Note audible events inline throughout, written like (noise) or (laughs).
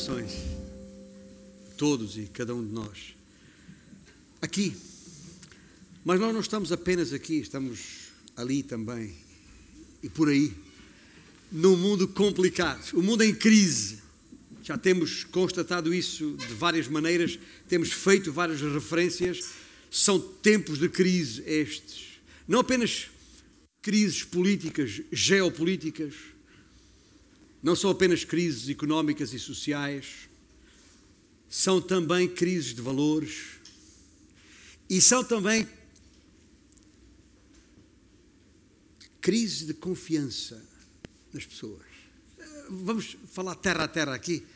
corações, todos e cada um de nós, aqui. Mas nós não estamos apenas aqui, estamos ali também e por aí, num mundo complicado, o um mundo em crise. Já temos constatado isso de várias maneiras, temos feito várias referências. São tempos de crise estes. Não apenas crises políticas, geopolíticas, não são apenas crises económicas e sociais, são também crises de valores e são também crises de confiança nas pessoas. Vamos falar terra a terra aqui.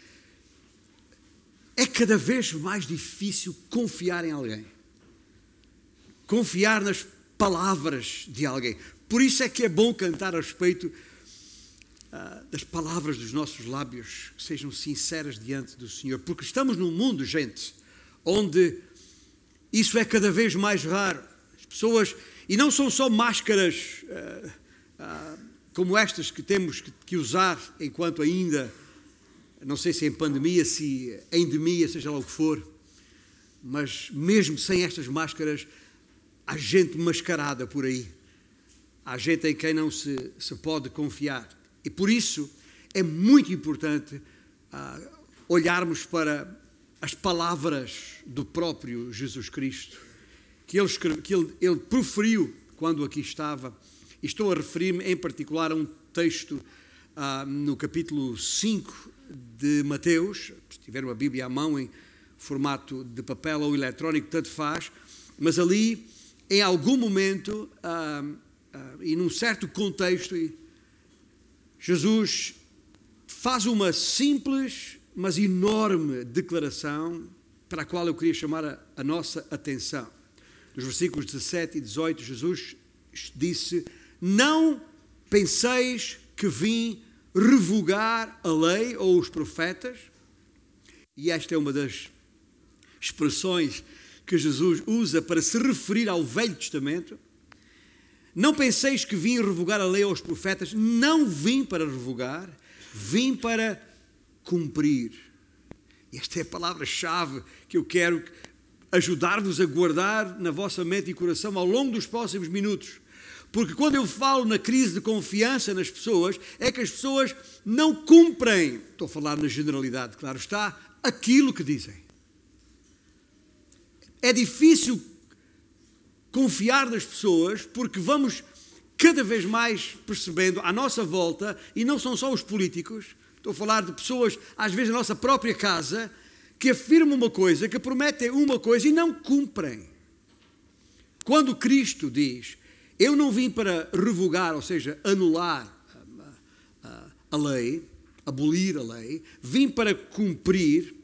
É cada vez mais difícil confiar em alguém. Confiar nas palavras de alguém. Por isso é que é bom cantar a respeito uh, das palavras dos nossos lábios, sejam sinceras diante do Senhor. Porque estamos num mundo, gente, onde isso é cada vez mais raro. As pessoas, e não são só máscaras uh, uh, como estas que temos que, que usar enquanto ainda, não sei se em pandemia, se em endemia, seja lá o que for, mas mesmo sem estas máscaras, há gente mascarada por aí. Há gente em quem não se, se pode confiar. E por isso é muito importante ah, olharmos para as palavras do próprio Jesus Cristo, que ele, que ele, ele proferiu quando aqui estava. E estou a referir-me em particular a um texto ah, no capítulo 5 de Mateus. Se tiver uma Bíblia à mão em formato de papel ou eletrónico, tanto faz. Mas ali, em algum momento, ah, ah, e num certo contexto, Jesus faz uma simples, mas enorme declaração para a qual eu queria chamar a, a nossa atenção. Nos versículos 17 e 18, Jesus disse: Não penseis que vim revogar a lei ou os profetas. E esta é uma das expressões que Jesus usa para se referir ao Velho Testamento. Não penseis que vim revogar a lei aos profetas, não vim para revogar, vim para cumprir. E esta é a palavra-chave que eu quero ajudar-vos a guardar na vossa mente e coração ao longo dos próximos minutos. Porque quando eu falo na crise de confiança nas pessoas, é que as pessoas não cumprem, estou a falar na generalidade, claro está, aquilo que dizem. É difícil confiar nas pessoas, porque vamos cada vez mais percebendo à nossa volta, e não são só os políticos, estou a falar de pessoas, às vezes na nossa própria casa, que afirmam uma coisa, que prometem uma coisa e não cumprem. Quando Cristo diz, eu não vim para revogar, ou seja, anular a, a, a lei, abolir a lei, vim para cumprir,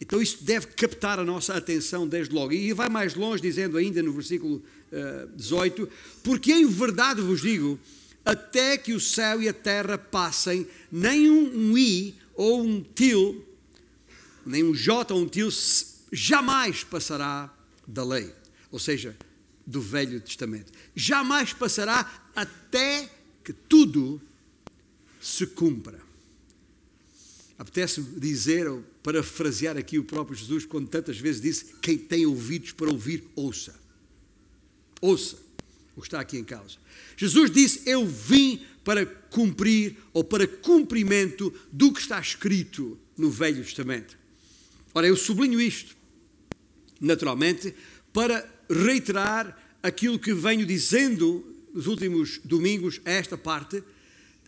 então isso deve captar a nossa atenção desde logo. E vai mais longe, dizendo ainda no versículo uh, eh, 18: Porque em verdade vos digo, até que o céu e a terra passem, nem um, um i ou um til, nem um j ou um til, jamais passará da lei. Ou seja, do Velho Testamento. Jamais passará até que tudo se cumpra. Apetece dizer, ou parafrasear aqui o próprio Jesus, quando tantas vezes disse: Quem tem ouvidos para ouvir, ouça. Ouça o que está aqui em causa. Jesus disse: Eu vim para cumprir ou para cumprimento do que está escrito no Velho Testamento. Ora, eu sublinho isto, naturalmente, para reiterar aquilo que venho dizendo nos últimos domingos, a esta parte,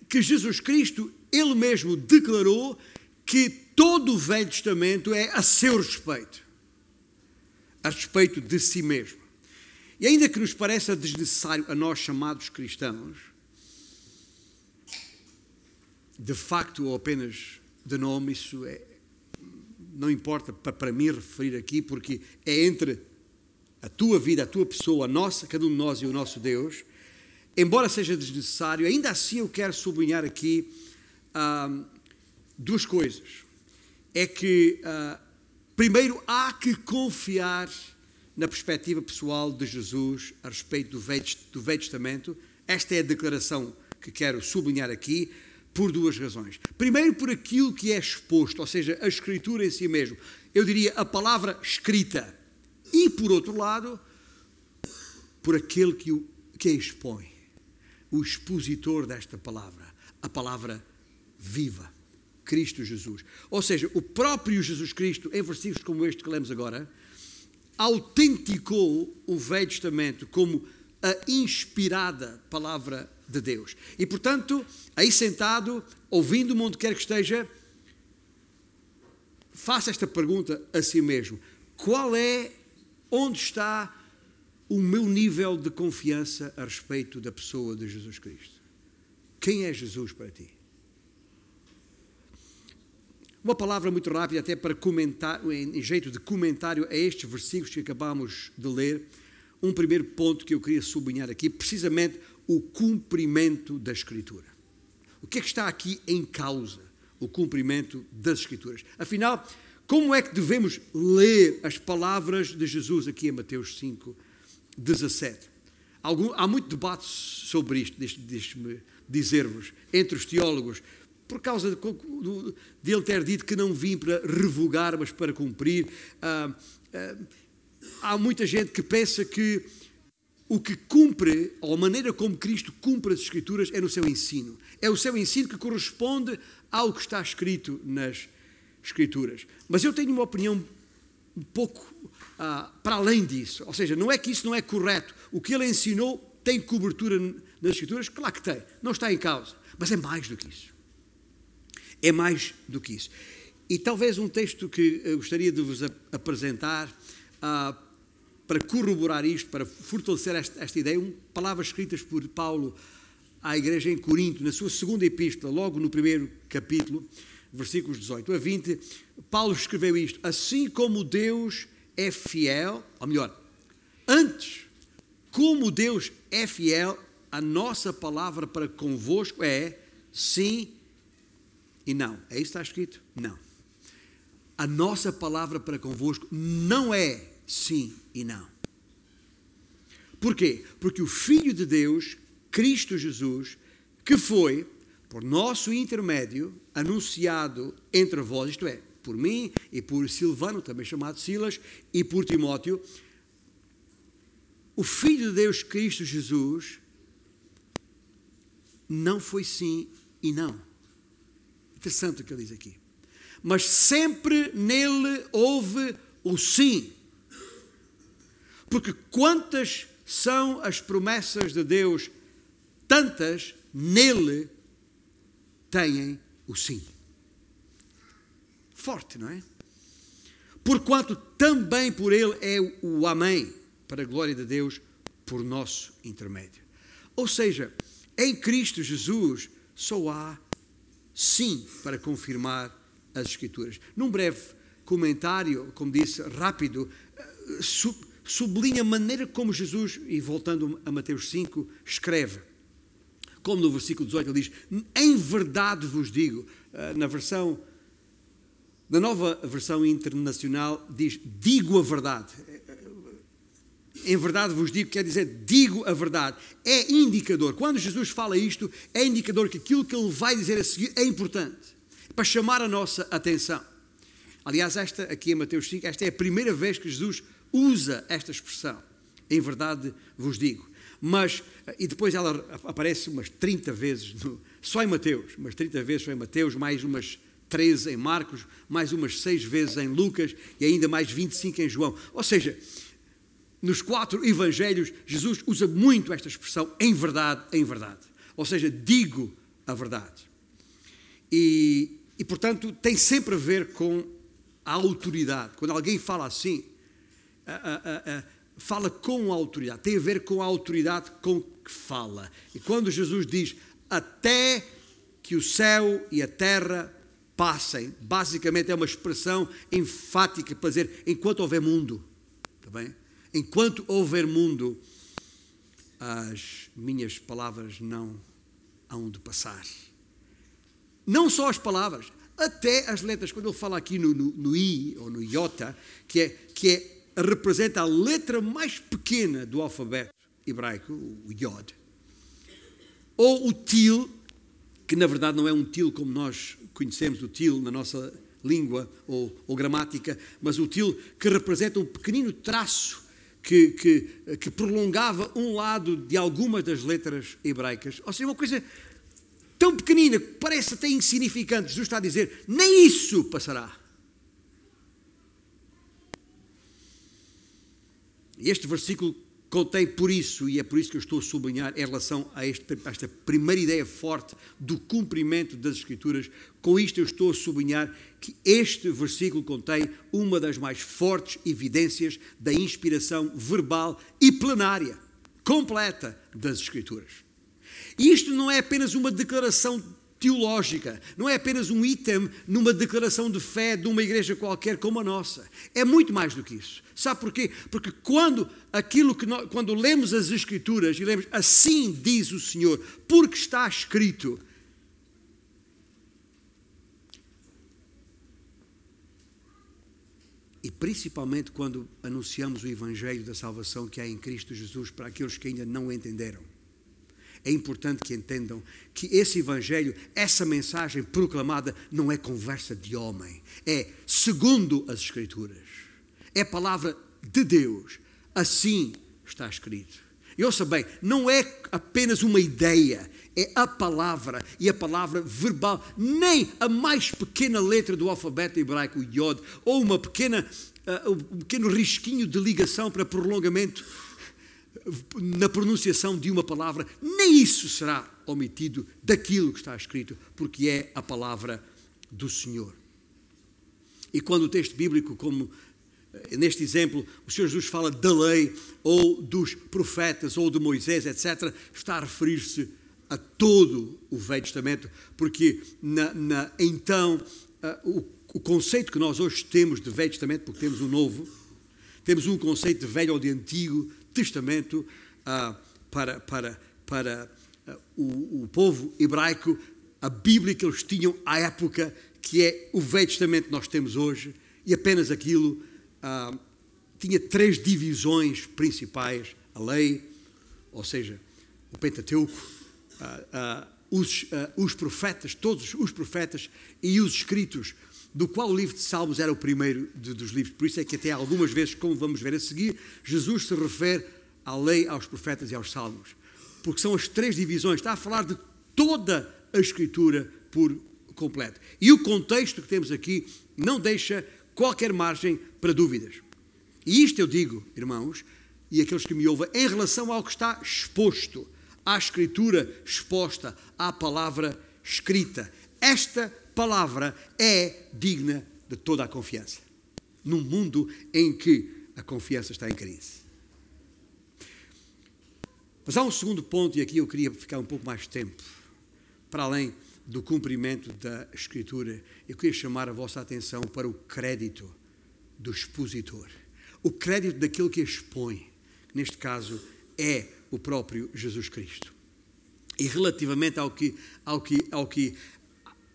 que Jesus Cristo, Ele mesmo declarou que todo o Velho Testamento é a seu respeito, a respeito de si mesmo. E ainda que nos pareça desnecessário a nós chamados cristãos, de facto ou apenas de nome, isso é, não importa para mim referir aqui, porque é entre a tua vida, a tua pessoa, a nossa, cada um de nós e o nosso Deus, embora seja desnecessário, ainda assim eu quero sublinhar aqui ah, duas coisas. É que, uh, primeiro, há que confiar na perspectiva pessoal de Jesus a respeito do Velho, do Velho Testamento. Esta é a declaração que quero sublinhar aqui, por duas razões. Primeiro, por aquilo que é exposto, ou seja, a escritura em si mesmo. Eu diria a palavra escrita. E, por outro lado, por aquele que, o, que a expõe, o expositor desta palavra, a palavra viva, Cristo Jesus. Ou seja, o próprio Jesus Cristo, em versículos como este que lemos agora, autenticou o Velho Testamento como a inspirada palavra de Deus. E portanto, aí sentado, ouvindo-me onde quer que esteja, faça esta pergunta a si mesmo: qual é, onde está o meu nível de confiança a respeito da pessoa de Jesus Cristo? Quem é Jesus para ti? Uma palavra muito rápida, até para comentar, em jeito de comentário a estes versículos que acabamos de ler. Um primeiro ponto que eu queria sublinhar aqui, precisamente o cumprimento da Escritura. O que é que está aqui em causa? O cumprimento das Escrituras. Afinal, como é que devemos ler as palavras de Jesus aqui em Mateus 5, 17? Algum, há muito debate sobre isto, deixe-me dizer-vos, entre os teólogos, por causa de, de, ele ter dito que não vim para revogar, mas para cumprir. Ah, ah, há muita gente que pensa que o que cumpre, ou a maneira como Cristo cumpre as Escrituras, é no seu ensino. É o seu ensino que corresponde ao que está escrito nas Escrituras. Mas eu tenho uma opinião um pouco ah, para além disso. Ou seja, não é que isso não é correto. O que ele ensinou tem cobertura nas Escrituras? Claro que tem. Não está em causa. Mas é mais do que isso. É mais do que isso. E talvez um texto que eu gostaria de vos apresentar. Ah, para corroborar isto, para fortalecer esta, esta ideia, um, palavras escritas por Paulo à igreja em Corinto, na sua segunda epístola, logo no primeiro capítulo, versículos 18 a 20, Paulo escreveu isto: Assim como Deus é fiel, ou melhor, antes, como Deus é fiel, a nossa palavra para convosco é sim e não. É isso que está escrito? Não. A nossa palavra para convosco não é sim e não. Porquê? Porque o Filho de Deus, Cristo Jesus, que foi, por nosso intermédio, anunciado entre vós, isto é, por mim e por Silvano, também chamado Silas, e por Timóteo, o Filho de Deus, Cristo Jesus, não foi sim e não. Interessante o que ele diz aqui. Mas sempre nele houve o sim. Porque quantas são as promessas de Deus, tantas nele têm o sim. Forte, não é? Porquanto também por ele é o Amém, para a glória de Deus, por nosso intermédio. Ou seja, em Cristo Jesus só há sim para confirmar as Escrituras. Num breve comentário, como disse, rápido, eh, sublinha a maneira como Jesus, e voltando a Mateus 5, escreve. Como no versículo 18 ele diz: Em verdade vos digo, ah, na versão, na nova versão internacional, diz: Digo a verdade. Em verdade vos digo, quer dizer, digo a verdade. É indicador. Quando Jesus fala isto, é indicador que aquilo que ele vai dizer a seguir é importante para chamar a nossa atenção. Aliás, esta aqui em Mateus 5, esta é a primeira vez que Jesus usa esta expressão. Em verdade vos digo. Mas, e depois ela aparece umas 30 vezes, no, só em Mateus, umas 30 vezes só em Mateus, mais umas 13 em Marcos, mais umas 6 vezes em Lucas e ainda mais 25 em João. Ou seja, nos quatro evangelhos, Jesus usa muito esta expressão, em verdade, em verdade. Ou seja, digo a verdade. E, e portanto, tem sempre a ver com a autoridade. Quando alguém fala assim, fala com autoridade, tem a ver com a autoridade com que fala. E quando Jesus diz até que o céu e a terra passem, basicamente é uma expressão enfática para dizer enquanto houver mundo, está bem? Enquanto houver mundo, as minhas palavras não hão de passar. Não só as palavras, até as letras. Quando ele fala aqui no, no, no I ou no iota, que é, que é representa a letra mais pequena do alfabeto hebraico, o Yod, ou o Til, que na verdade não é um til como nós conhecemos o til na nossa língua ou, ou gramática, mas o til que representa um pequenino traço que, que, que, prolongava um lado de algumas das letras hebraicas. Ou seja, uma coisa tão pequenina que parece até insignificante. Jesus está a dizer: nem isso passará. Este versículo contém por isso, e é por isso que eu estou a sublinhar em relação a, este, a esta primeira ideia forte do cumprimento das Escrituras. Com isto, eu estou a sublinhar que este versículo contém uma das mais fortes evidências da inspiração verbal e plenária, completa das Escrituras. E isto não é apenas uma declaração teológica, não é apenas um item numa declaração de fé de uma igreja qualquer como a nossa. É muito mais do que isso. Sabe porquê? Porque quando aquilo que nós, quando lemos as escrituras e lemos assim diz o Senhor, porque está escrito, E principalmente quando anunciamos o Evangelho da salvação que há em Cristo Jesus para aqueles que ainda não entenderam é importante que entendam que esse Evangelho, essa mensagem proclamada, não é conversa de homem, é segundo as Escrituras, é palavra de Deus, assim está escrito. E ouça bem, não é apenas uma ideia, é a palavra, e a palavra verbal, nem a mais pequena letra do alfabeto hebraico, o Yod, ou uma pequena, uh, um pequeno risquinho de ligação para prolongamento na pronunciação de uma palavra, nem isso será omitido daquilo que está escrito, porque é a palavra do Senhor. E quando o texto bíblico, como eh, neste exemplo, o Senhor Jesus fala da lei, ou dos profetas, ou de Moisés, etc., está a referir-se a todo o Velho Testamento, porque na, na, então uh, o, o conceito que nós hoje temos de Velho Testamento, porque temos o Novo, temos um conceito de Velho ou de Antigo, Testamento ah, para, para, para ah, o, o povo hebraico, a Bíblia que eles tinham à época, que é o Velho Testamento que nós temos hoje, e apenas aquilo ah, tinha três divisões principais: a lei, ou seja, o Pentateuco, os, ah, os profetas, todos os profetas e os escritos do qual o livro de Salmos era o primeiro de, dos livros. Por isso é que até algumas vezes, como vamos ver a seguir, Jesus se refere à lei, aos profetas e aos salmos. Porque são as três divisões. Está a falar de toda a Escritura por completo. E o contexto que temos aqui não deixa qualquer margem para dúvidas. E isto eu digo, irmãos, e aqueles que me ouvem, em relação ao que está exposto, à Escritura exposta, à palavra escrita. Esta palavra é digna de toda a confiança. Num mundo em que a confiança está em crise. Mas há um segundo ponto, e aqui eu queria ficar um pouco mais tempo, para além do cumprimento da Escritura, eu queria chamar a vossa atenção para o crédito do expositor. O crédito daquele que expõe, neste caso é o próprio Jesus Cristo. E relativamente ao que, ao que, ao que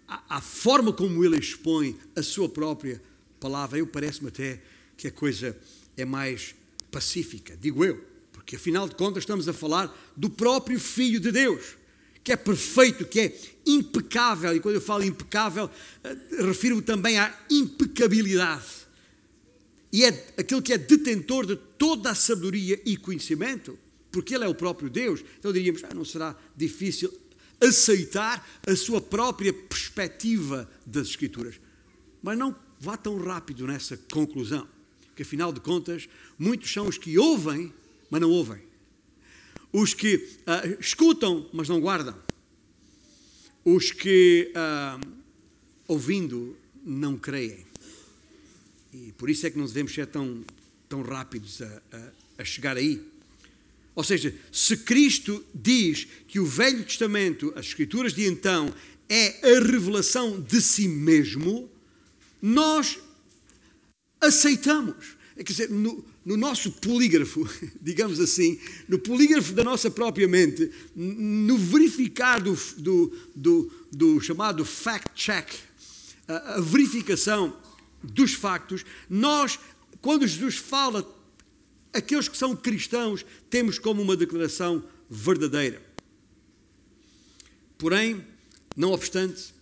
a, a forma como ele expõe a sua própria palavra, eu parece-me até que a coisa é mais pacífica, digo eu, porque afinal de contas estamos a falar do próprio Filho de Deus, que é perfeito, que é impecável, e quando eu falo impecável, eh, refiro-me também à impecabilidade. E é aquele que é detentor de toda a sabedoria e conhecimento, porque ele é o próprio Deus. Então diríamos, ah, não será difícil aceitar a sua própria perspectiva das Escrituras. Mas não vá tão rápido nessa conclusão, que afinal de contas, muitos são os que ouvem, mas não ouvem. Os que uh, escutam, mas não guardam. Os que, uh, ouvindo, não creem. E por isso é que não devemos ser tão, tão rápidos a, a, a chegar aí. Ou seja, se Cristo diz que o Velho Testamento, as Escrituras de então, é a revelação de si mesmo, nós aceitamos. É, quer dizer, no, no, nosso polígrafo, (laughs) digamos assim, no polígrafo da nossa própria mente, no verificar do, do, do, do chamado fact-check, a, a verificação dos factos, nós, quando Jesus fala aqueles que são cristãos temos como uma declaração verdadeira. Porém, Não obstante,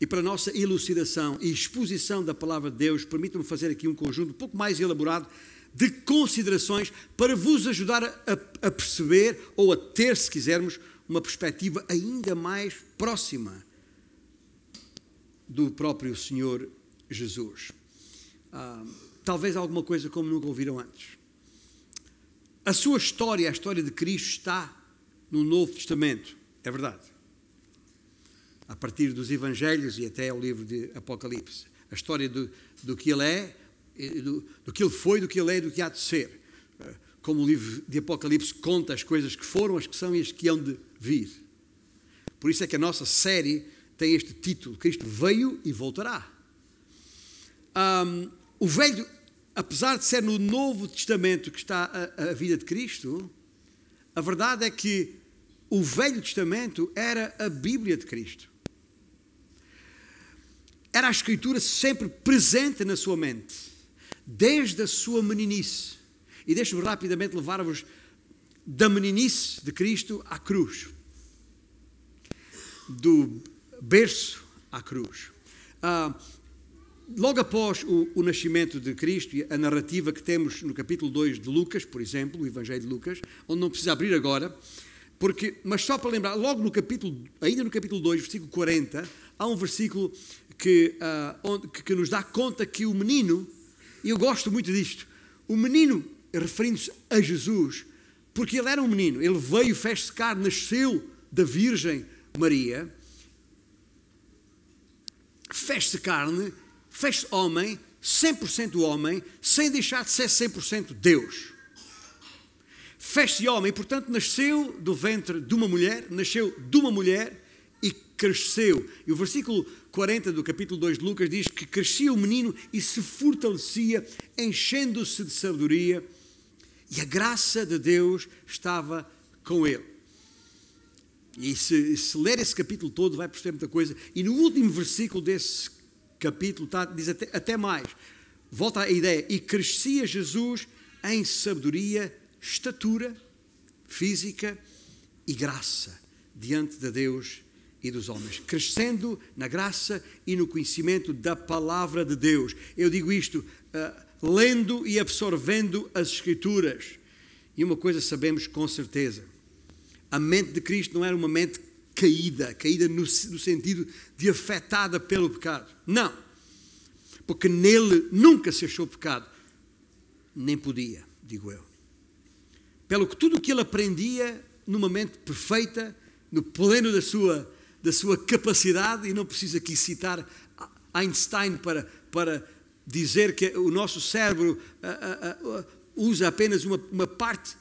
e para nossa elucidação e exposição da palavra de Deus, permitam-me fazer aqui um conjunto um pouco mais elaborado de considerações para vos ajudar a, a, perceber ou a ter, se quisermos, uma perspectiva ainda mais próxima do próprio Senhor Jesus. Ah, talvez alguma coisa como nunca ouviram antes. A sua história, a história de Cristo, está no Novo Testamento, é verdade. A partir dos Evangelhos e até o livro de Apocalipse. A história do, do que ele é, do, do que ele foi, do que ele é e do que há de ser. Como o livro de Apocalipse conta as coisas que foram, as que são e as que hão de vir. Por isso é que a nossa série tem este título: Cristo veio e voltará. Um, o velho, apesar de ser no Novo Testamento que está a, a vida de Cristo, a verdade é que o Velho Testamento era a Bíblia de Cristo. Era a Escritura sempre presente na sua mente, desde a sua meninice. E deixe-me rapidamente levar-vos da meninice de Cristo à cruz, do berço à cruz. Ah, logo após o, o, nascimento de Cristo, a narrativa que temos no capítulo 2 de Lucas, por exemplo, o Evangelho de Lucas, onde não precisa abrir agora, porque, mas só para lembrar, logo no capítulo, ainda no capítulo 2, versículo 40, há um versículo que, uh, onde, que, que nos dá conta que o menino, e eu gosto muito disto, o menino, referindo-se a Jesus, porque ele era um menino, ele veio, fez-se carne, nasceu da Virgem Maria, fez-se carne, fez-se homem, 100% homem, sem deixar de ser 100% Deus. Fez-se homem, portanto, nasceu do ventre de uma mulher, nasceu de uma mulher e cresceu. E o versículo 40 do capítulo 2 de Lucas diz que crescia o menino e se fortalecia, enchendo-se de sabedoria, e a graça de Deus estava com ele. E se, se ler esse capítulo todo, vai perceber muita coisa. E no último versículo desse capítulo tá, diz até, até mais. Volta à ideia. E crescia Jesus em sabedoria, estatura física e graça diante de Deus e dos homens, crescendo na graça e no conhecimento da palavra de Deus. Eu digo isto uh, lendo e absorvendo as Escrituras. E uma coisa sabemos com certeza: a mente de Cristo não era uma mente caída, caída no, no sentido de afetada pelo pecado. Não. Porque nele nunca se achou pecado. Nem podia, digo eu. Pelo que tudo o que ele aprendia numa mente perfeita, no pleno da sua, da sua capacidade, e não preciso aqui citar Einstein para, para dizer que o nosso cérebro uh, uh, uh, usa apenas uma, uma parte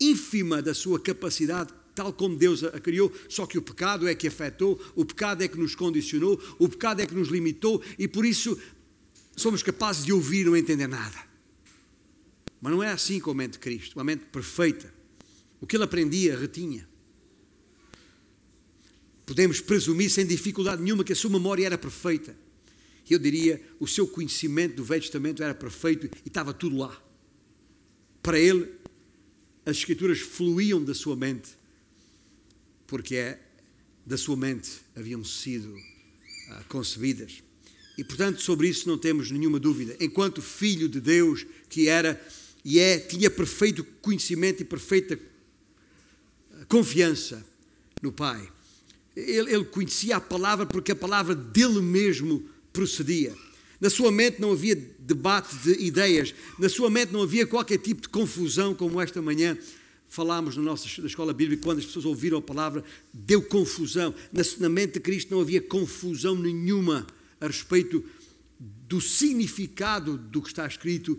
ínfima da sua capacidade tal como Deus a criou, só que o pecado é que afetou, o pecado é que nos condicionou, o pecado é que nos limitou e por isso somos capazes de ouvir e não entender nada. Mas não é assim com a mente de Cristo, uma mente perfeita. O que ele aprendia, retinha. Podemos presumir sem dificuldade nenhuma que a sua memória era perfeita. Eu diria, o seu conhecimento do Velho Testamento era perfeito e estava tudo lá. Para ele, as Escrituras fluíam da sua mente porque é da sua mente haviam sido ah, concebidas. E portanto, sobre isso não temos nenhuma dúvida. Enquanto filho de Deus que era e é, tinha perfeito conhecimento e perfeita ah, confiança no Pai. Ele, ele conhecia a palavra porque a palavra dele mesmo procedia. Na sua mente não havia debate de ideias, na sua mente não havia qualquer tipo de confusão, como esta manhã falámos na nossa na escola bíblica, quando as pessoas ouviram a palavra, deu confusão. Na, na mente de Cristo não havia confusão nenhuma a respeito do significado do que está escrito,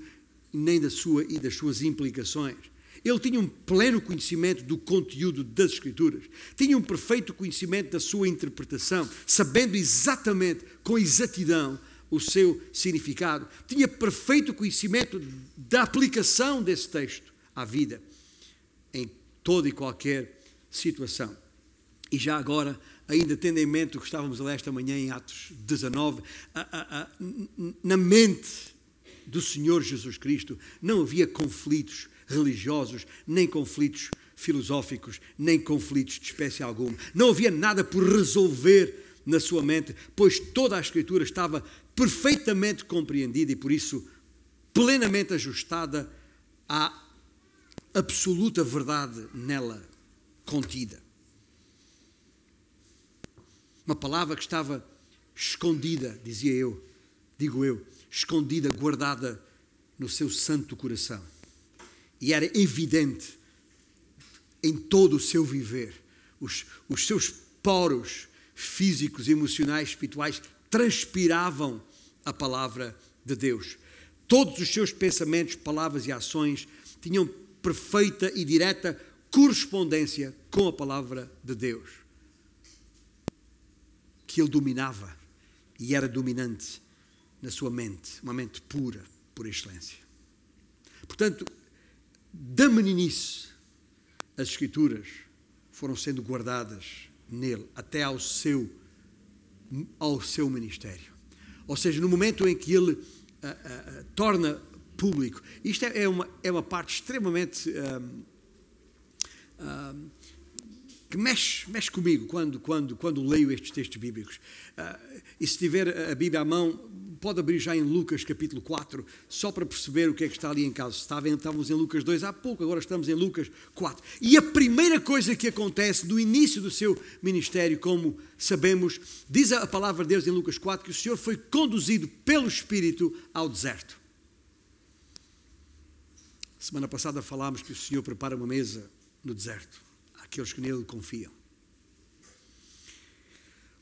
nem da sua e das suas implicações. Ele tinha um pleno conhecimento do conteúdo das Escrituras, tinha um perfeito conhecimento da sua interpretação, sabendo exatamente, com exatidão, o seu significado, tinha perfeito conhecimento da aplicação desse texto à vida toda e qualquer situação. E já agora, ainda tendo em mente o que estávamos a ler esta manhã em Atos 19, a, a, a, na mente do Senhor Jesus Cristo não havia conflitos religiosos, nem conflitos filosóficos, nem conflitos de espécie alguma. Não havia nada por resolver na sua mente, pois toda a Escritura estava perfeitamente compreendida e por isso plenamente ajustada à absoluta verdade nela contida. Uma palavra que estava escondida, dizia eu, digo eu, escondida, guardada no seu santo coração. E era evidente em todo o seu viver. Os, os seus poros físicos, emocionais, espirituais transpiravam a palavra de Deus. Todos os seus pensamentos, palavras e ações tinham perfeita e direta correspondência com a palavra de Deus, que ele dominava e era dominante na sua mente, uma mente pura, por excelência. Portanto, da meninice, as Escrituras foram sendo guardadas nele até ao seu, ao seu ministério. Ou seja, no momento em que ele uh, uh, torna público, isto é, é, uma, é uma parte extremamente. Um, um, que mexe, mexe comigo quando, quando, quando leio estes textos bíblicos. Uh, e se tiver a Bíblia à mão, pode abrir já em Lucas capítulo 4, só para perceber o que é que está ali em casa. Estávamos em Lucas 2 há pouco, agora estamos em Lucas 4. E a primeira coisa que acontece no início do seu ministério, como sabemos, diz a palavra de Deus em Lucas 4 que o Senhor foi conduzido pelo Espírito ao deserto. Semana passada falámos que o Senhor prepara uma mesa no deserto àqueles que nele confiam.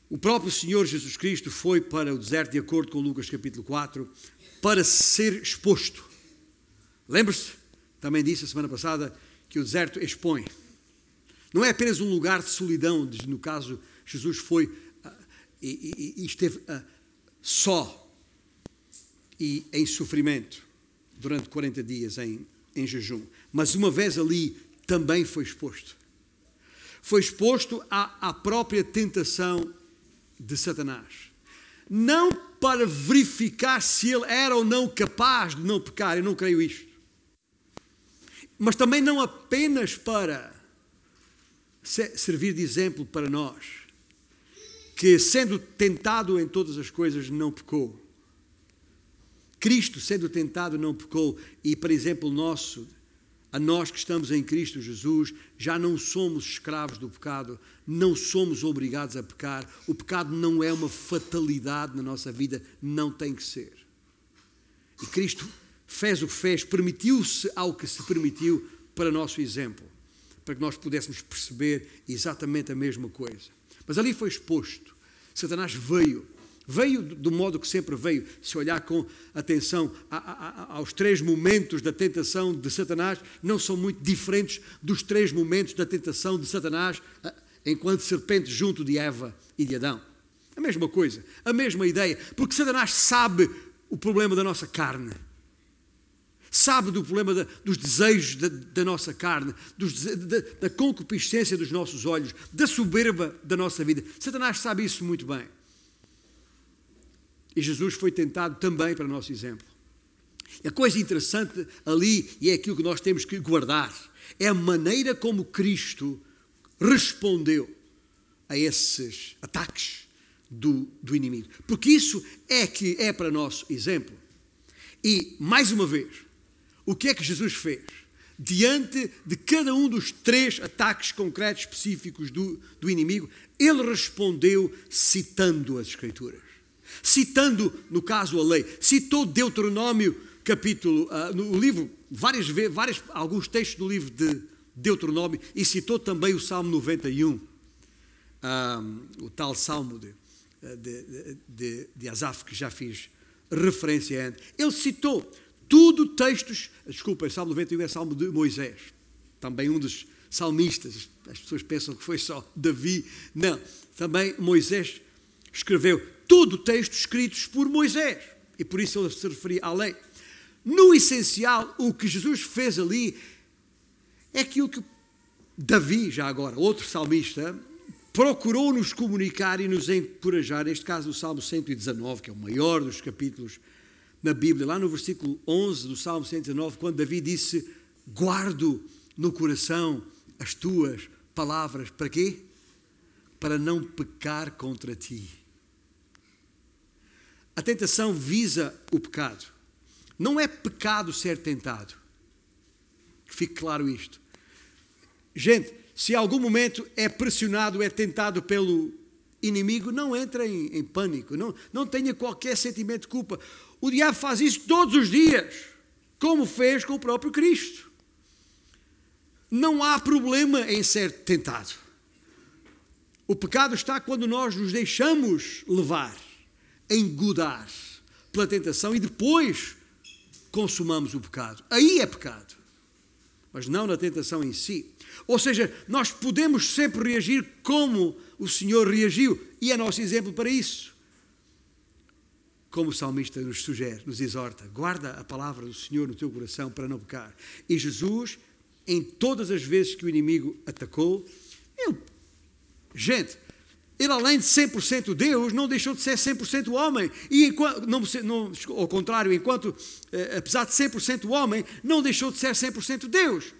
O próprio Senhor Jesus Cristo foi para o deserto, de acordo com Lucas capítulo 4, para ser exposto. Lembre-se, também disse a semana passada, que o deserto expõe. Não é apenas um lugar de solidão, no caso, Jesus foi uh, e, e, e, esteve uh, só e em sofrimento durante 40 dias em, em jejum. Mas uma vez ali também foi exposto. Foi exposto à, à própria tentação de Satanás. Não para verificar se ele era ou não capaz de não pecar, eu não creio isto. Mas também não apenas para servir de exemplo para nós, que sendo tentado em todas as coisas não pecou. Cristo, sendo tentado, não pecou, e para exemplo nosso, a nós que estamos em Cristo Jesus, já não somos escravos do pecado, não somos obrigados a pecar. O pecado não é uma fatalidade na nossa vida, não tem que ser. E Cristo fez o que fez, permitiu-se ao que se permitiu para nosso exemplo, para que nós pudéssemos perceber exatamente a mesma coisa. Mas ali foi exposto. Satanás veio Veio do modo que sempre veio. Se olhar com atenção aos três momentos da tentação de Satanás, não são muito diferentes dos três momentos da tentação de Satanás ah, enquanto serpente junto de Eva e de Adão. A mesma coisa, a mesma ideia, porque Satanás sabe o problema da nossa carne. Sabe do problema da, dos desejos da, da nossa carne, dos, da, da concupiscência dos nossos olhos, da soberba da nossa vida. Satanás sabe isso muito bem. E Jesus foi tentado também para nosso exemplo. A coisa interessante ali, e é aquilo que nós temos que guardar, é a maneira como Cristo respondeu a esses ataques do, do inimigo. Porque isso é que é para nosso exemplo. E, mais uma vez, o que é que Jesus fez? Diante de cada um dos três ataques concretos específicos do, do inimigo, ele respondeu citando as Escrituras citando, no caso, a lei. Citou Deuteronômio, capítulo, uh, no livro, várias vezes, várias, alguns textos do livro de Deuteronômio, e citou também o Salmo 91, um, ah, o tal Salmo de, de, de, de Asaf, que já fiz referência antes. Ele citou tudo textos, desculpa, Salmo 91 é Salmo de Moisés, também um dos salmistas, as pessoas pensam que foi só Davi, não, também Moisés escreveu tudo textos escritos por Moisés. E por isso ele se referia à lei. No essencial, o que Jesus fez ali é aquilo que Davi, já agora, outro salmista, procurou nos comunicar e nos encorajar, neste caso o Salmo 119, que é o maior dos capítulos na Bíblia, lá no versículo 11 do Salmo 119, quando Davi disse: Guardo no coração as tuas palavras, para quê? para não pecar contra ti. A tentação visa o pecado. Não é pecado ser tentado. Que fique claro isto. Gente, se algum momento é pressionado, é tentado pelo inimigo, não entre em, em pânico, não, não tenha qualquer sentimento de culpa. O diabo faz isso todos os dias, como fez com o próprio Cristo. Não há problema em ser tentado. O pecado está quando nós nos deixamos levar, engodar pela tentação e depois consumamos o pecado. Aí é pecado, mas não na tentação em si. Ou seja, nós podemos sempre reagir como o Senhor reagiu, e é nosso exemplo para isso. Como o salmista nos sugere, nos exorta, guarda a palavra do Senhor no teu coração para não pecar. E Jesus, em todas as vezes que o inimigo atacou, ele, gente, ele, além de 100% Deus, não deixou de ser 100% homem. E, enquanto, não, não, ao contrário, enquanto, eh, apesar de 100% homem, não deixou de ser 100% Deus.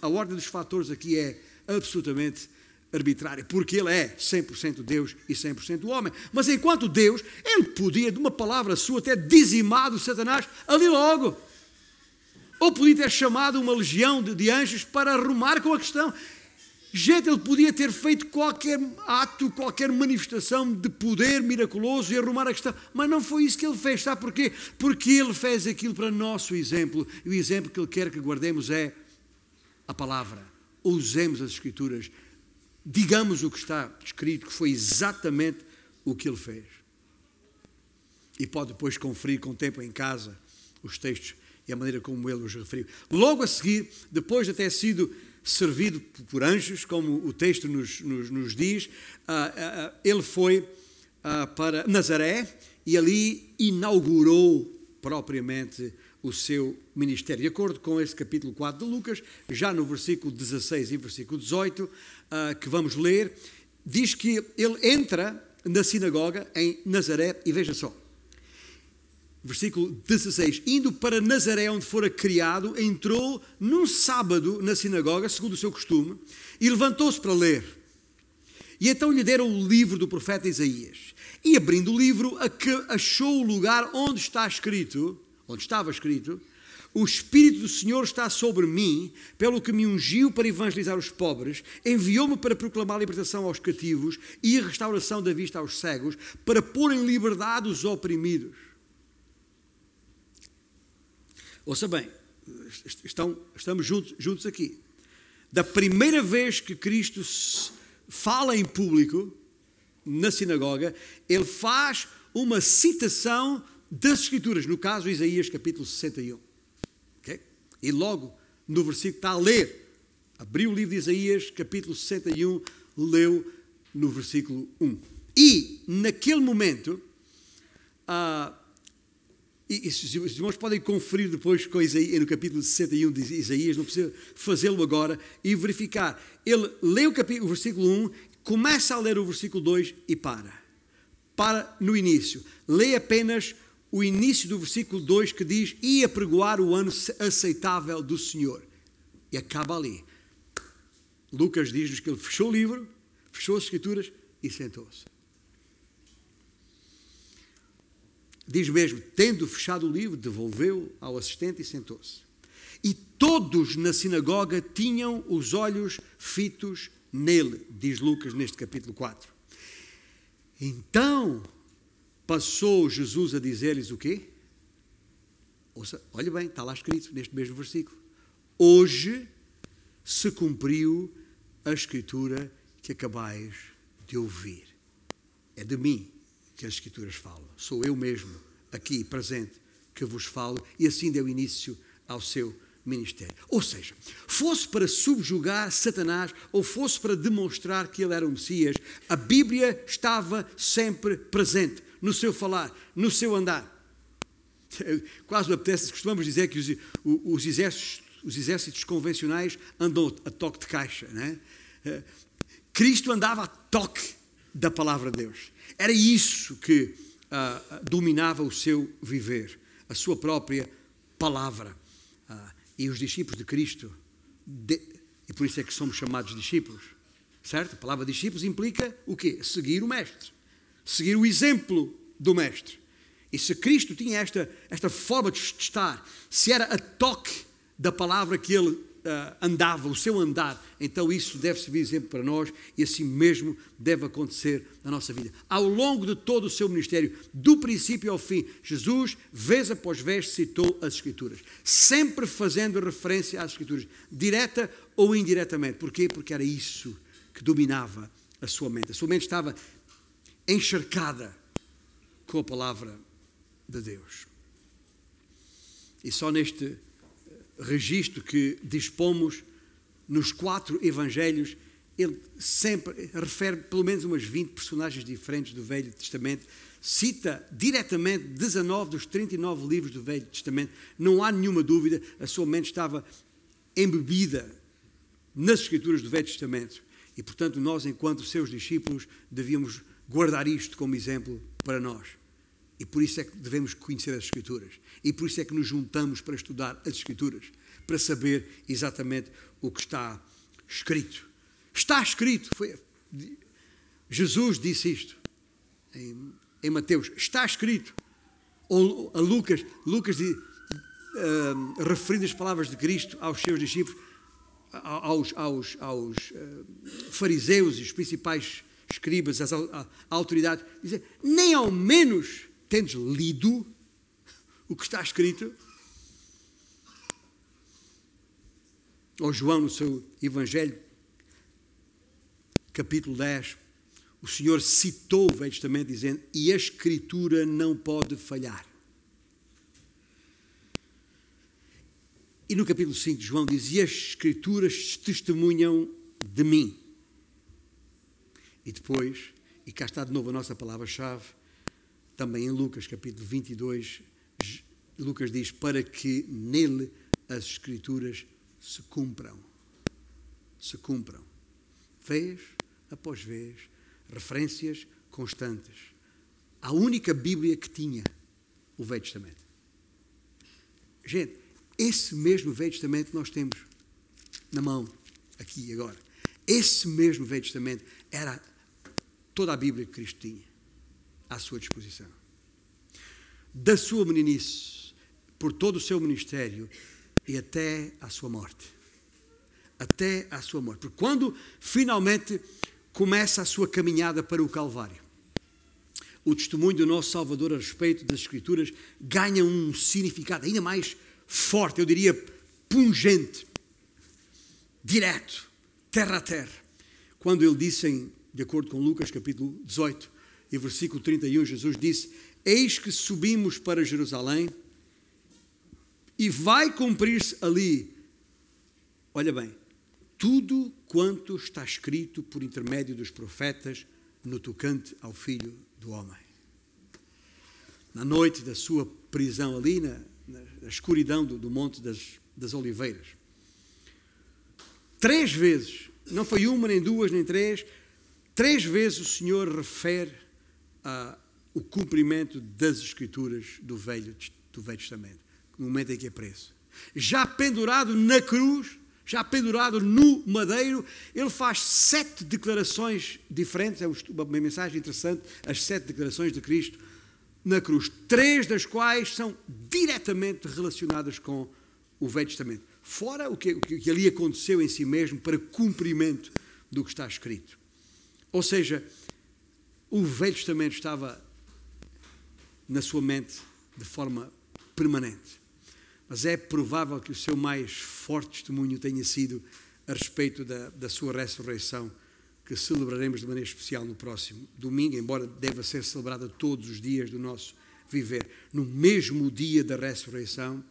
A ordem dos fatores aqui é absolutamente arbitrária, porque ele é 100% Deus e 100% homem. Mas enquanto Deus, ele podia, de uma palavra sua, ter dizimado Satanás ali logo. Ou podia ter chamado uma legião de, de anjos para arrumar com a questão. Gente, ele podia ter feito qualquer ato, qualquer manifestação de poder miraculoso e arrumar a questão, mas não foi isso que ele fez, sabe porquê? Porque ele fez aquilo para nosso exemplo, e o exemplo que ele quer que guardemos é a palavra. Usemos as Escrituras, digamos o que está escrito, que foi exatamente o que ele fez. E pode depois conferir com o tempo em casa os textos e a maneira como ele os referiu. Logo a seguir, depois de ter sido servido por anjos, como o texto nos, nos, nos diz, uh, uh, ele foi para Nazaré e ali inaugurou propriamente o seu ministério. De acordo com esse capítulo 4 de Lucas, já no versículo 16 e versículo 18, que vamos ler, diz que ele entra na sinagoga em Nazaré e veja só versículo 16: Indo para Nazaré, onde fora criado, entrou num sábado na sinagoga, segundo o seu costume, e levantou-se para ler. E então lhe deram o livro do profeta Isaías. E abrindo o livro, achou o lugar onde está escrito, onde estava escrito, o Espírito do Senhor está sobre mim, pelo que me ungiu para evangelizar os pobres, enviou-me para proclamar a libertação aos cativos e a restauração da vista aos cegos, para pôr em liberdade os oprimidos Ouça bem, estão, estamos juntos, juntos aqui. Da primeira vez que Cristo fala em público, na sinagoga, ele faz uma citação das Escrituras, no caso Isaías capítulo 61. Okay? E logo no versículo está a ler, abriu o livro de Isaías capítulo 61, leu no versículo 1. E naquele momento, uh, e, os irmãos podem conferir depois com Isaías, no capítulo 61 de Isaías, não precisa fazê-lo agora, e verificar. Ele lê o, capítulo, o versículo 1, começa a ler o versículo 2 e para. Para no início. Lê apenas o início do versículo 2 que diz: E apregoar o ano aceitável do Senhor. E acaba ali. Lucas diz-nos que ele fechou o livro, fechou as Escrituras e sentou-se. Diz mesmo, tendo fechado o livro, devolveu ao assistente e sentou-se. E todos na sinagoga tinham os olhos fitos nele, diz Lucas neste capítulo 4. Então passou Jesus a dizer-lhes o quê? Ouça, olha bem, está lá escrito neste mesmo versículo. Hoje se cumpriu a escritura que acabais de ouvir. É de mim que as Escrituras falam. Sou eu mesmo, aqui presente, que vos falo, e assim deu início ao seu ministério. Ou seja, fosse para subjugar Satanás ou fosse para demonstrar que ele era o Messias, a Bíblia estava sempre presente no seu falar, no seu andar. (laughs) Quase me apetece, costumamos dizer que os, os, exércitos, os exércitos convencionais andam a toque de caixa. Né? Cristo andava a toque da palavra de Deus. Era isso que uh, dominava o seu viver, a sua própria palavra. Uh, e os discípulos de Cristo, de, e por isso é que somos chamados discípulos, Certo? A palavra discípulos implica o quê? Seguir o mestre. Seguir o exemplo do mestre. E se Cristo tinha esta, esta forma de estar, se era a toque da palavra que ele andava, o seu andar, então isso deve servir exemplo para nós e assim mesmo deve acontecer na nossa vida. Ao longo de todo o seu ministério, do princípio ao fim, Jesus, vez após vez, citou as Escrituras, sempre fazendo referência às Escrituras, direta ou indiretamente. Porquê? Porque era isso que dominava a sua mente. A sua mente estava encharcada com a palavra de Deus. E só neste registro que dispomos nos quatro evangelhos, ele sempre refere pelo menos umas 20 personagens diferentes do Velho Testamento, cita diretamente 19 dos 39 livros do Velho Testamento. Não há nenhuma dúvida, a sua mente estava embebida nas Escrituras do Velho Testamento. E, portanto, nós, enquanto seus discípulos, devíamos guardar isto como exemplo para nós. E por isso é que devemos conhecer as Escrituras. E por isso é que nos juntamos para estudar as Escrituras, para saber exatamente o que está escrito. Está escrito. Foi, Jesus disse isto em, em Mateus. Está escrito. Ou a Lucas, Lucas uh, referindo as palavras de Cristo aos seus discípulos, aos, aos, aos uh, fariseus e os principais escribas, as, a, a autoridade, dizer, nem ao menos tendes lido o que está escrito? Ou João, no seu Evangelho, capítulo 10, o Senhor citou o Velho Testamento dizendo: E a Escritura não pode falhar. E no capítulo 5 de João diz: E as Escrituras testemunham de mim. E depois, e cá está de novo a nossa palavra-chave, também em Lucas capítulo 22, Lucas diz: Para que nele as Escrituras se cumpram. Se cumpram. Vez após vez, referências constantes. A única Bíblia que tinha o Velho Testamento. Gente, esse mesmo Velho Testamento nós temos na mão, aqui e agora. Esse mesmo Velho Testamento era toda a Bíblia que Cristo tinha à sua disposição. Da sua meninice, por todo o seu ministério e até à sua morte. Até à sua morte. Porque quando finalmente começa a sua caminhada para o Calvário, o testemunho do nosso Salvador a respeito das Escrituras ganha um significado ainda mais forte, eu diria pungente, direto, terra a terra. Quando ele disse, em, de acordo com Lucas capítulo 18, e versículo 31, Jesus disse: Eis que subimos para Jerusalém e vai cumprir-se ali, olha bem, tudo quanto está escrito por intermédio dos profetas no tocante ao Filho do Homem. Na noite da sua prisão ali, na, na escuridão do, do Monte das, das Oliveiras, três vezes, não foi uma, nem duas, nem três, três vezes o Senhor refere a, o cumprimento das Escrituras do Velho, do Velho Testamento, no momento em que é preso. Já pendurado na cruz, já pendurado no madeiro, ele faz sete declarações diferentes, é uma mensagem interessante, as sete declarações de Cristo na cruz, três das quais são diretamente relacionadas com o Velho Testamento. Fora o que, o que ali aconteceu em si mesmo para cumprimento do que está escrito. Ou seja, o Velho Testamento estava na sua mente de forma permanente. Mas é provável que o seu mais forte testemunho tenha sido a respeito da, da sua ressurreição, que celebraremos de maneira especial no próximo domingo, embora deva ser celebrada todos os dias do nosso viver. No mesmo dia da ressurreição,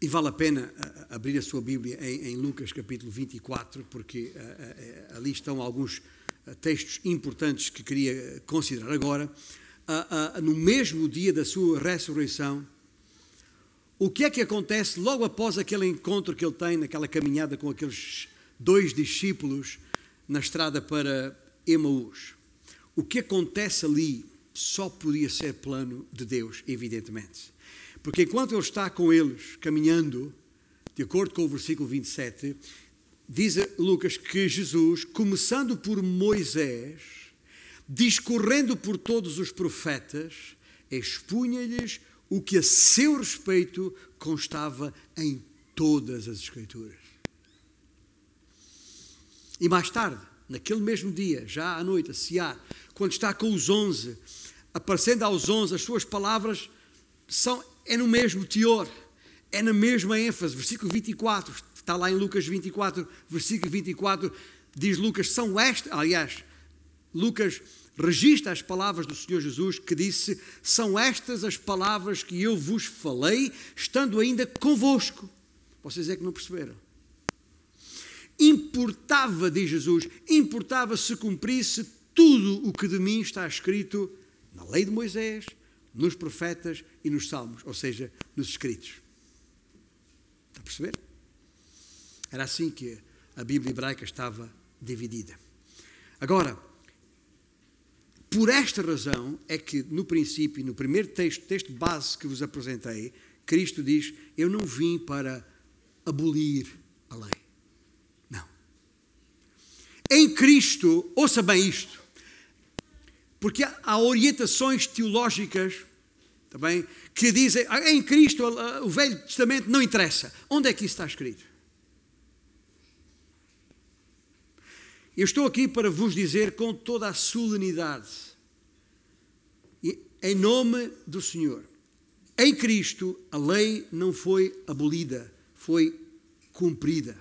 e vale a pena abrir a sua Bíblia em, Lucas capítulo 24, porque ali estão alguns textos importantes que queria considerar agora. No mesmo dia da sua ressurreição, o que é que acontece logo após aquele encontro que ele tem, naquela caminhada com aqueles dois discípulos na estrada para Emaús? O que acontece ali só podia ser plano de Deus, evidentemente. Porque enquanto ele está com eles, caminhando, de acordo com o versículo 27, diz Lucas que Jesus, começando por Moisés, discorrendo por todos os profetas, expunha-lhes o que a seu respeito constava em todas as Escrituras. E mais tarde, naquele mesmo dia, já à noite, a cear, quando está com os onze, aparecendo aos onze, as suas palavras são, é no mesmo teor, é na mesma ênfase. Versículo 24, está lá em Lucas 24, versículo 24, diz Lucas, são estas, aliás, Lucas registra as palavras do Senhor Jesus que disse: São estas as palavras que eu vos falei, estando ainda convosco. Vocês é que não perceberam. Importava, diz Jesus, importava se cumprisse tudo o que de mim está escrito na lei de Moisés, nos profetas e nos salmos, ou seja, nos escritos. Está a perceber? Era assim que a Bíblia hebraica estava dividida. Agora, por esta razão é que, no princípio, no primeiro texto, texto base que vos apresentei, Cristo diz: Eu não vim para abolir a lei. Não. Em Cristo, ouça bem isto, porque há orientações teológicas também que dizem: ah, em Cristo o Velho Testamento não interessa. Onde é que isso está escrito? Eu estou aqui para vos dizer com toda a solenidade, em nome do Senhor, em Cristo a lei não foi abolida, foi cumprida.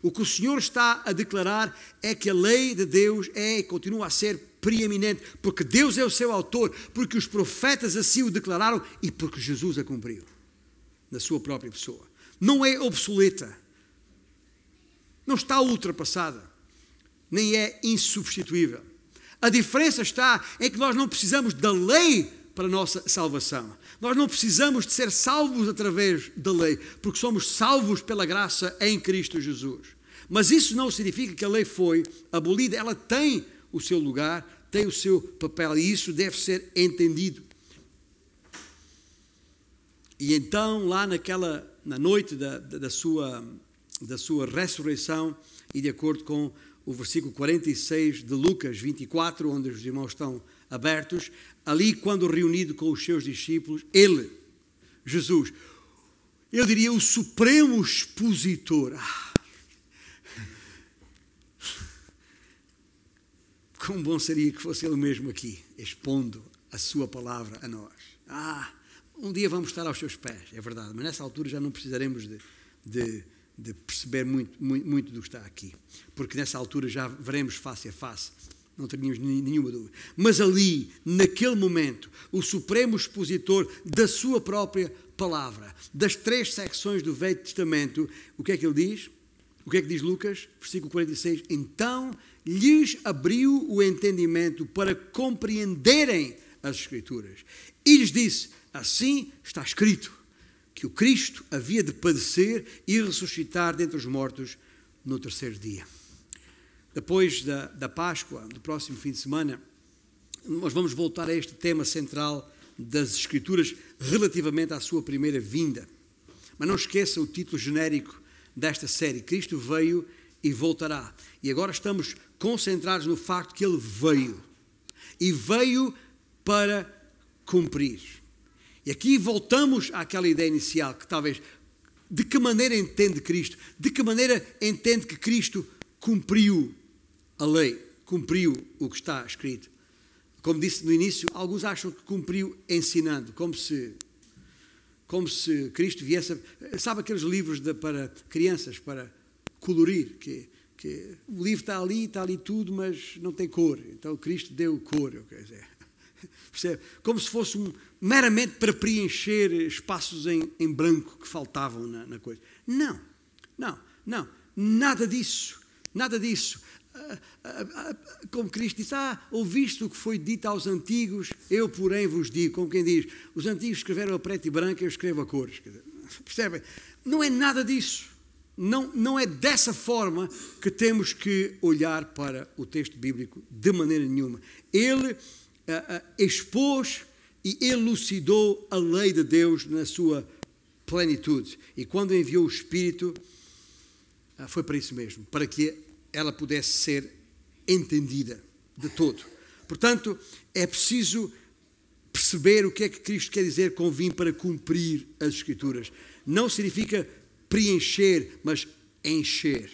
O que o Senhor está a declarar é que a lei de Deus é e continua a ser preeminente, porque Deus é o seu autor, porque os profetas assim o declararam e porque Jesus a cumpriu na sua própria pessoa. Não é obsoleta, não está ultrapassada nem é insubstituível. A diferença está em que nós não precisamos da lei para a nossa salvação. Nós não precisamos de ser salvos através da lei, porque somos salvos pela graça em Cristo Jesus. Mas isso não significa que a lei foi abolida, ela tem o seu lugar, tem o seu papel e isso deve ser entendido. E então, lá naquela, na noite da, da, da sua, da sua ressurreição, e de acordo com o versículo 46 de Lucas 24, onde os irmãos estão abertos, ali, quando reunido com os seus discípulos, ele, Jesus, eu diria o supremo expositor. Ah, quão bom seria que fosse ele mesmo aqui, expondo a sua palavra a nós. Ah, um dia vamos estar aos seus pés, é verdade, mas nessa altura já não precisaremos de, de de perceber muito, muito, muito do que está aqui, porque nessa altura já veremos face a face, não teríamos nenhuma dúvida. Mas ali, naquele momento, o supremo expositor da sua própria palavra, das três secções do Velho Testamento, o que é que ele diz? O que é que diz Lucas? Versículo 46. Então lhes abriu o entendimento para compreenderem as Escrituras. E lhes disse: Assim está escrito que o Cristo havia de padecer e ressuscitar dentre os mortos no terceiro dia. Depois da, da Páscoa, do próximo fim de semana, nós vamos voltar a este tema central das Escrituras relativamente à sua primeira vinda. Mas não esqueça o título genérico desta série: Cristo veio e voltará. E agora estamos concentrados no facto que ele veio. E veio para cumprir. E aqui voltamos àquela ideia inicial que talvez de que maneira entende Cristo? De que maneira entende que Cristo cumpriu a lei, cumpriu o que está escrito? Como disse no início, alguns acham que cumpriu ensinando, como se como se Cristo viesse, a, sabe aqueles livros de, para crianças para colorir, que, que o livro está ali, está ali tudo, mas não tem cor. Então Cristo deu cor, quer dizer. (laughs) Percebe? Como se fosse um, meramente para preencher espaços em, em branco que faltavam na, na, coisa. Não, não, não, nada disso, nada disso. Ah, ah, ah, como Cristo disse, ah, ouviste o que foi dito aos antigos, eu porém vos digo, como quem diz, os antigos escreveram a preto e branco, eu escrevo a cores. (laughs) Percebem? Não é nada disso. Não, não é dessa forma que temos que olhar para o texto bíblico, de maneira nenhuma. Ele expôs e elucidou a lei de Deus na sua plenitude. E quando enviou o Espírito, ah, foi para isso mesmo, para que ela pudesse ser entendida de todo. Portanto, é preciso perceber o que é que Cristo quer dizer com vim para cumprir as Escrituras. Não significa preencher, mas encher.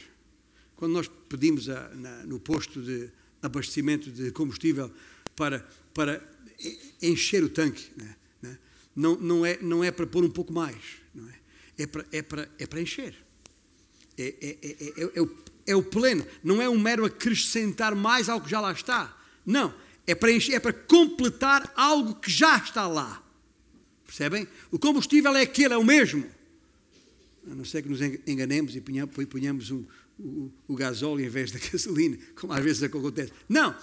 Quando nós pedimos a, na, no posto de abastecimento de combustível para, para encher o tanque, né? né? não, não, é, não é para pôr um pouco mais, não é? É, para, é, para, é para encher. É, é, é, é, é, o, é o pleno, não é um mero acrescentar mais ao que já lá está. Não, é para encher, é para completar algo que já está lá. Percebem? O combustível é aquele, é o mesmo. A não ser que nos enganemos e ponhamos o, o, o gasóleo em vez da (laughs) gasolina, como às vezes acontece. Não,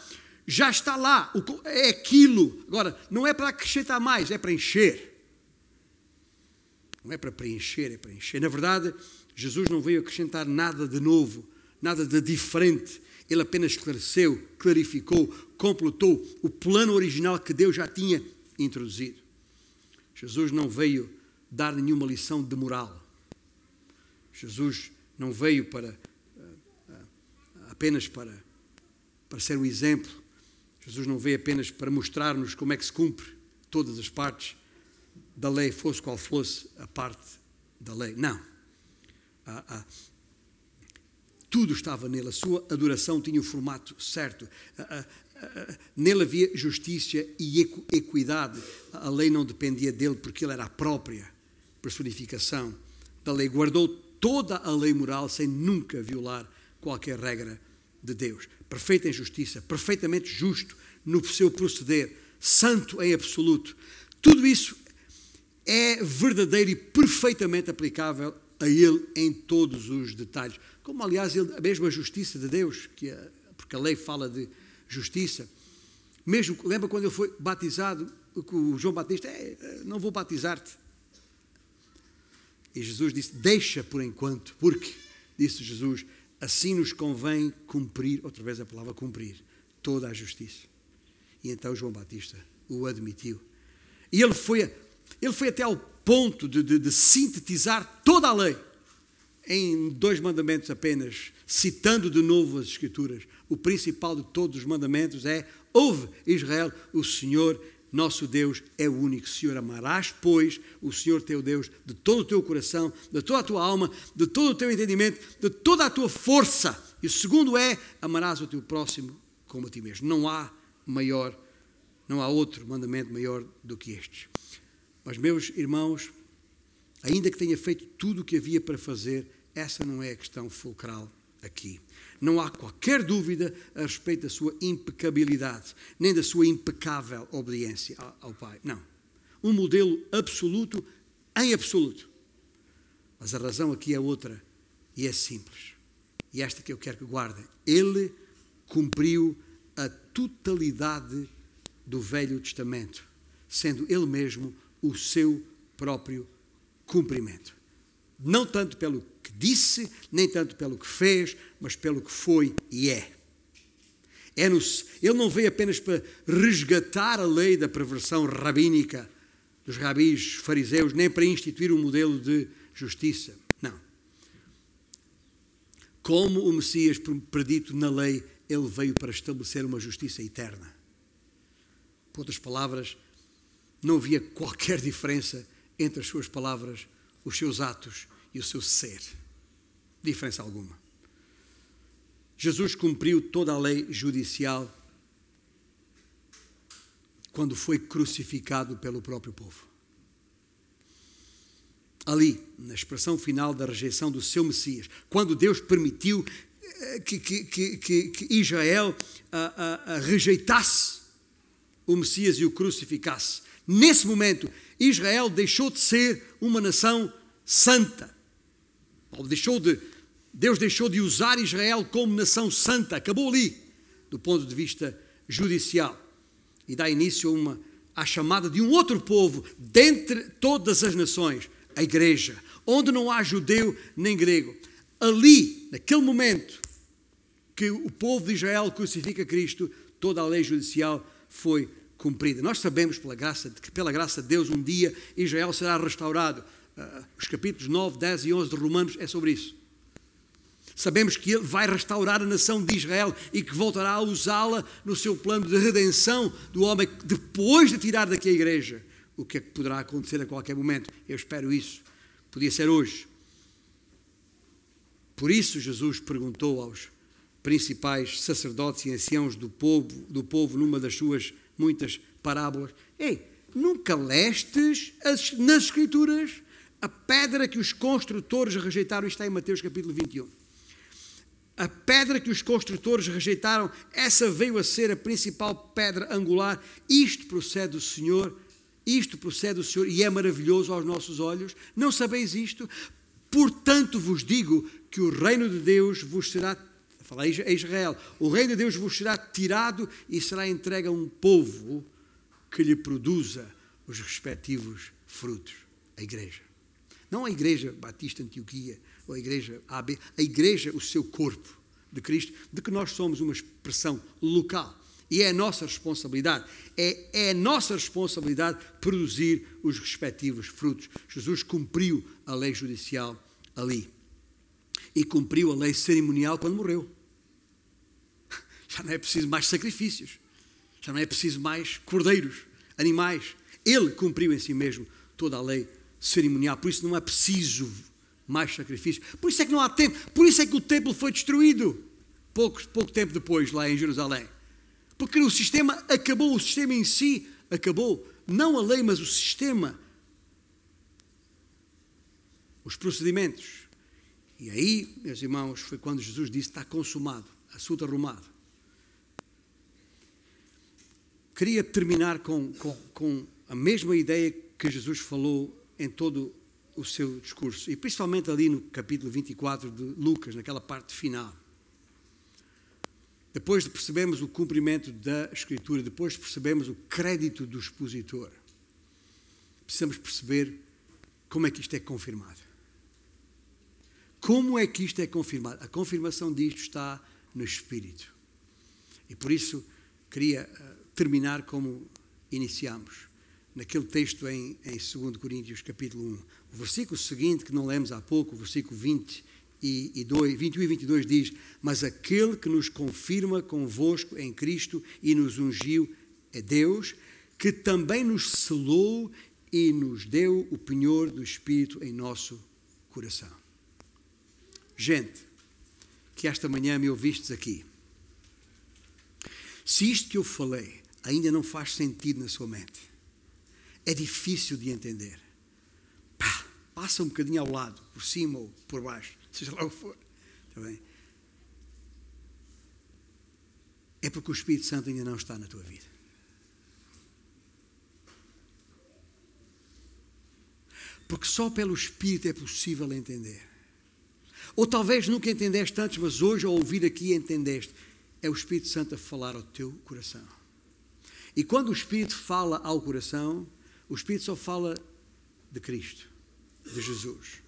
já está lá, é aquilo. Agora, não é para acrescentar mais, é para encher. Não é para preencher, é para encher. Na verdade, Jesus não veio acrescentar nada de novo, nada de diferente. Ele apenas esclareceu, clarificou, completou o plano original que Deus já tinha introduzido. Jesus não veio dar nenhuma lição de moral. Jesus não veio para eh, eh, apenas para, para ser o exemplo. Jesus não veio apenas para mostrar-nos como é que se cumpre todas as partes da lei, fosse qual fosse a parte da lei. Não. Ah, ah, tudo estava nele, a sua adoração tinha o formato certo. Ah, nele havia justiça e equidade. A lei não dependia dele porque ele era a própria personificação da lei. Guardou toda a lei moral sem nunca violar qualquer regra de Deus. Perfeito em justiça, perfeitamente justo no seu proceder, santo em absoluto. Tudo isso é verdadeiro e perfeitamente aplicável a Ele em todos os detalhes. Como, aliás, a mesma justiça de Deus, que porque a lei fala de justiça. Mesmo, lembra quando ele foi batizado, com João Batista, é, não vou batizar-te. E Jesus disse: Deixa por enquanto, porque, disse Jesus, assim nos convém cumprir, outra vez a palavra cumprir, toda a justiça. E então João Batista o admitiu. E ele foi, ele foi até ao ponto de, de, de sintetizar toda a lei em dois mandamentos apenas, citando de novo as Escrituras. O principal de todos os mandamentos é: Ouve, Israel, o Senhor nosso Deus é o único Senhor. Amarás, pois, o Senhor teu Deus de todo o teu coração, de toda a tua alma, de todo o teu entendimento, de toda a tua força. E o segundo é: amarás o teu próximo como a ti mesmo. Não há maior, não há outro mandamento maior do que estes. Mas, meus irmãos, ainda que tenha feito tudo o que havia para fazer, essa não é a questão fulcral aqui. Não há qualquer dúvida a respeito da sua impecabilidade, nem da sua impecável obediência ao Pai. Não. Um modelo absoluto em absoluto. Mas a razão aqui é outra e é simples. E esta que eu quero que guardem. Ele cumpriu a totalidade do Velho Testamento, sendo ele mesmo o seu próprio cumprimento. Não tanto pelo que disse, nem tanto pelo que fez, mas pelo que foi e é. é nos, ele não veio apenas para resgatar a lei da perversão rabínica dos rabis fariseus, nem para instituir um modelo de justiça. Não. Como o Messias predito na lei, ele veio para estabelecer uma justiça eterna. Por outras palavras, não havia qualquer diferença entre as suas palavras, os seus atos e o seu ser. Diferença alguma. Jesus cumpriu toda a lei judicial quando foi crucificado pelo próprio povo. Ali, na expressão final da rejeição do seu Messias, quando Deus permitiu eh, que, que, que, que Israel a, a, a rejeitasse o Messias e o crucificasse, nesse momento, Israel deixou de ser uma nação santa deixou de, Deus deixou de usar Israel como nação santa, acabou ali, do ponto de vista judicial, e dá início a uma à chamada de um outro povo dentre todas as nações, a igreja, onde não há judeu nem grego. Ali, naquele momento que o povo de Israel crucifica Cristo, toda a lei judicial foi cumprida. Nós sabemos pela graça que pela graça de Deus um dia Israel será restaurado os capítulos 9, 10 e 11 de Romanos é sobre isso. Sabemos que Ele vai restaurar a nação de Israel e que voltará a usá-la no seu plano de redenção do homem depois de tirar daqui a igreja. O que é que poderá acontecer a qualquer momento? Eu espero isso. Podia ser hoje. Por isso, Jesus perguntou aos principais sacerdotes e anciãos do povo, do povo numa das suas muitas parábolas: Ei, nunca lestes as, nas Escrituras a pedra que os construtores rejeitaram? Está em Mateus capítulo 21. A pedra que os construtores rejeitaram, essa veio a ser a principal pedra angular. Isto procede do Senhor, isto procede do Senhor e é maravilhoso aos nossos olhos. Não sabeis isto? Portanto vos digo que o reino de Deus vos será falei a Israel, o reino de Deus vos será tirado e será entregue a um povo que lhe produza os respectivos frutos, a igreja. Não a igreja Batista Antioquia ou a igreja AB, a igreja, o seu corpo de Cristo, de que nós somos uma expressão local. E é a nossa responsabilidade, é, é a nossa responsabilidade produzir os respectivos frutos. Jesus cumpriu a lei judicial ali e cumpriu a lei cerimonial quando morreu. (laughs) Já não é preciso mais sacrifícios, já não é preciso mais cordeiros, animais. Ele cumpriu em si mesmo toda a lei cerimonial, por isso não é preciso mais sacrifícios. Por isso é que não há tempo, por isso é que o templo foi destruído pouco, pouco tempo depois, lá em Jerusalém. Porque o sistema acabou, o sistema em si acabou. Não a lei, mas o sistema. Os procedimentos. E aí, meus irmãos, foi quando Jesus disse: está consumado, assunto arrumado. Queria terminar com, com, com a mesma ideia que Jesus falou em todo o seu discurso, e principalmente ali no capítulo 24 de Lucas, naquela parte final. Depois de percebermos o cumprimento da Escritura, depois de percebermos o crédito do expositor, precisamos perceber como é que isto é confirmado. Como é que isto é confirmado? A confirmação disto está no Espírito. E por isso queria eh, terminar como iniciamos, naquele texto em, em 2 Coríntios capítulo 1. O versículo seguinte, que não lemos há pouco, o versículo 20 e 2, 21 e 22 diz: Mas aquele que nos confirma convosco em Cristo e nos ungiu é Deus, que também nos selou e nos deu o penhor do Espírito em nosso coração. Gente, que esta manhã me ouvistes aqui, se isto que eu falei ainda não faz sentido na sua mente, é difícil de entender, pá, passa um bocadinho ao lado, por cima ou por baixo (laughs) seja lá o que for. Está bem? É porque o Espírito Santo ainda não está na tua vida. Porque só pelo Espírito é possível entender. Ou talvez nunca entendeste antes, mas hoje ao ouvir aqui entendeste. É o Espírito Santo a falar ao teu coração. E quando o Espírito fala ao coração, o Espírito só fala de Cristo, de Jesus.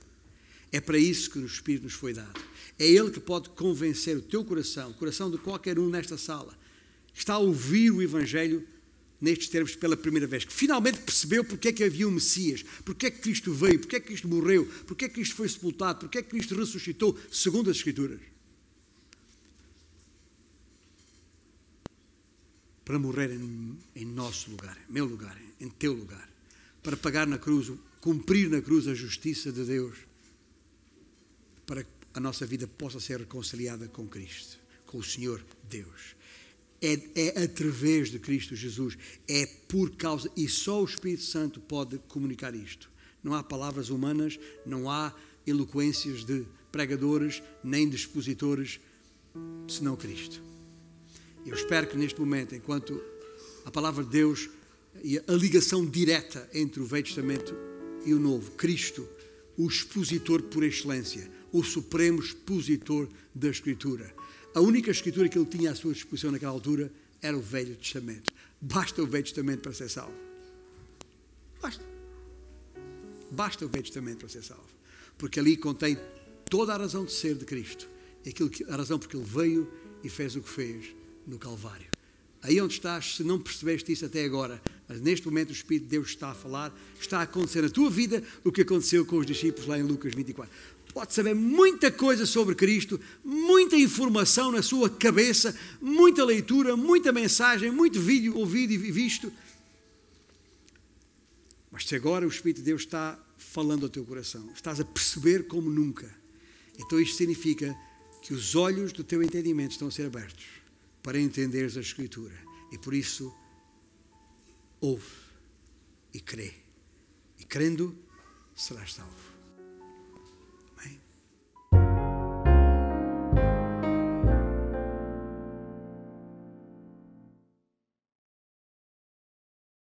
É para isso que o Espírito nos foi dado. É Ele que pode convencer o teu coração, o coração de qualquer um nesta sala, que está a ouvir o Evangelho nestes termos pela primeira vez, que finalmente percebeu porque é que havia um Messias, porque é que Cristo veio, porque é que Cristo morreu, porque é que Cristo foi sepultado, porque é que Cristo ressuscitou, segundo as Escrituras. Para morrer em, em nosso lugar, em meu lugar, em teu lugar, para pagar na cruz, cumprir na cruz a justiça de Deus para que a nossa vida possa ser reconciliada com Cristo, com o Senhor Deus. É, é através de Cristo Jesus, é por causa, e só o Espírito Santo pode comunicar isto. Não há palavras humanas, não há eloquências de pregadores, nem de expositores, senão Cristo. Eu espero que neste momento, enquanto a palavra de Deus a ligação direta entre o Velho Testamento e o Novo, Cristo, o expositor por excelência, o supremo expositor da Escritura. A única Escritura que ele tinha à sua disposição naquela altura era o Velho Testamento. Basta o Velho Testamento para ser salvo. Basta. Basta o Velho Testamento para ser salvo. Porque ali contém toda a razão de ser de Cristo. Aquilo que, a razão porque ele veio e fez o que fez no Calvário. Aí onde estás, se não percebeste isso até agora, mas neste momento o Espírito de Deus está a falar, está a acontecer na tua vida o que aconteceu com os discípulos lá em Lucas 24 pode saber muita coisa sobre Cristo, muita informação na sua cabeça, muita leitura, muita mensagem, muito vídeo ouvido e visto. Mas se agora o Espírito de Deus está falando ao teu coração, estás a perceber como nunca, então isto significa que os olhos do teu entendimento estão a ser abertos para entenderes a Escritura. E por isso, ouve e crê. E crendo, serás salvo.